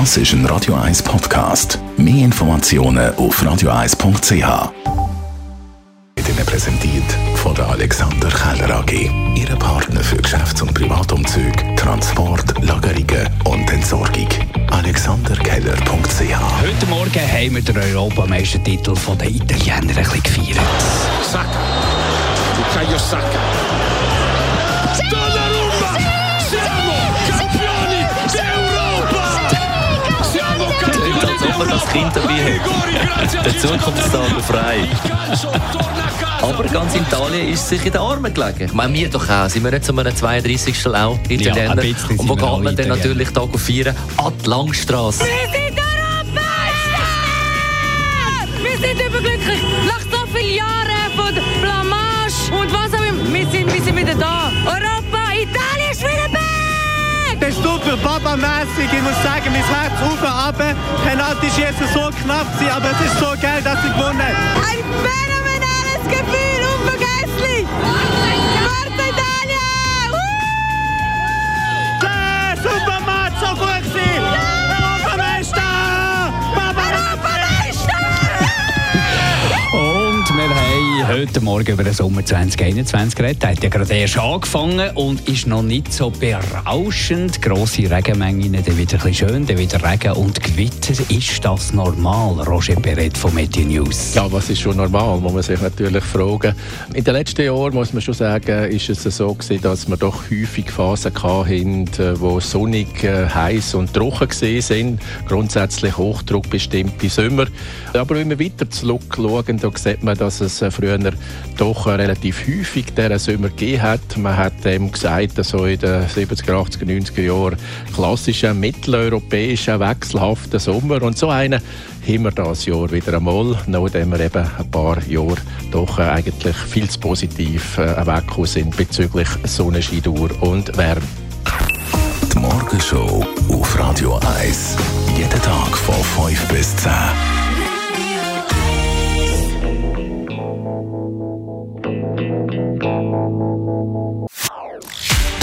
Das ist ein Radio 1 Podcast. Mehr Informationen auf radio1.ch. Wird Ihnen präsentiert von der Alexander Keller AG. Ihre Partner für Geschäfts- und Privatumzüge, Transport, Lagerungen und Entsorgung. AlexanderKeller.ch Heute Morgen haben wir den Europameistertitel der Italiener ein bisschen gefeiert. Saka. Bukayo Saka. Donnarumma! Das Kind dabei hat. Der Zukunftstag frei. Aber ganz Italien ist sich in den Armen gelegen. Ich meine, wir doch auch. Sind wir nicht zu einem 32. auch Italiener? Ja, Und wo geht man dann natürlich Tag auf feiern? An die Langstrasse. Wir sind Europameister! Wir sind überglücklich. Nach so vielen Jahren von Blamage und was auch immer. Wir sind, wir sind wieder da. Europa, Das ist super, Papa-mässig. Ich muss sagen, mein Herz auf und runter. Penalty jetzt so knapp, aber es ist so geil, dass ich gewonnen habe. Wir haben heute Morgen über den Sommer 2021 geredet. Der hat ja gerade erst angefangen und ist noch nicht so berauschend. Grosse Regenmengen, dann wieder ein bisschen schön, dann wieder Regen und Gewitter. Ist das normal, Roger Perret von Meteor News? Ja, was ist schon normal, muss man sich natürlich fragen. In den letzten Jahren, muss man schon sagen, ist es so gewesen, dass wir doch häufig Phasen hatten, äh, wo sonnig, äh, heiß und trocken sind. Grundsätzlich hochdruckbestimmte Sommer. Aber wenn wir weiter zurückschauen, da sieht man, dass es äh, früher doch äh, relativ häufig diesen Sommer gegeben hat. Man hat dem gesagt, dass so in den 70er, 80er, 90er Jahren klassischer mitteleuropäischer wechselhafter Sommer. Und so einen haben wir dieses Jahr wieder einmal, nachdem wir eben ein paar Jahre doch äh, eigentlich viel zu positiv weggekommen sind bezüglich Sonnenscheindauer und Wärme. Die Morgenshow auf Radio 1. Jeden Tag von 5 bis 10.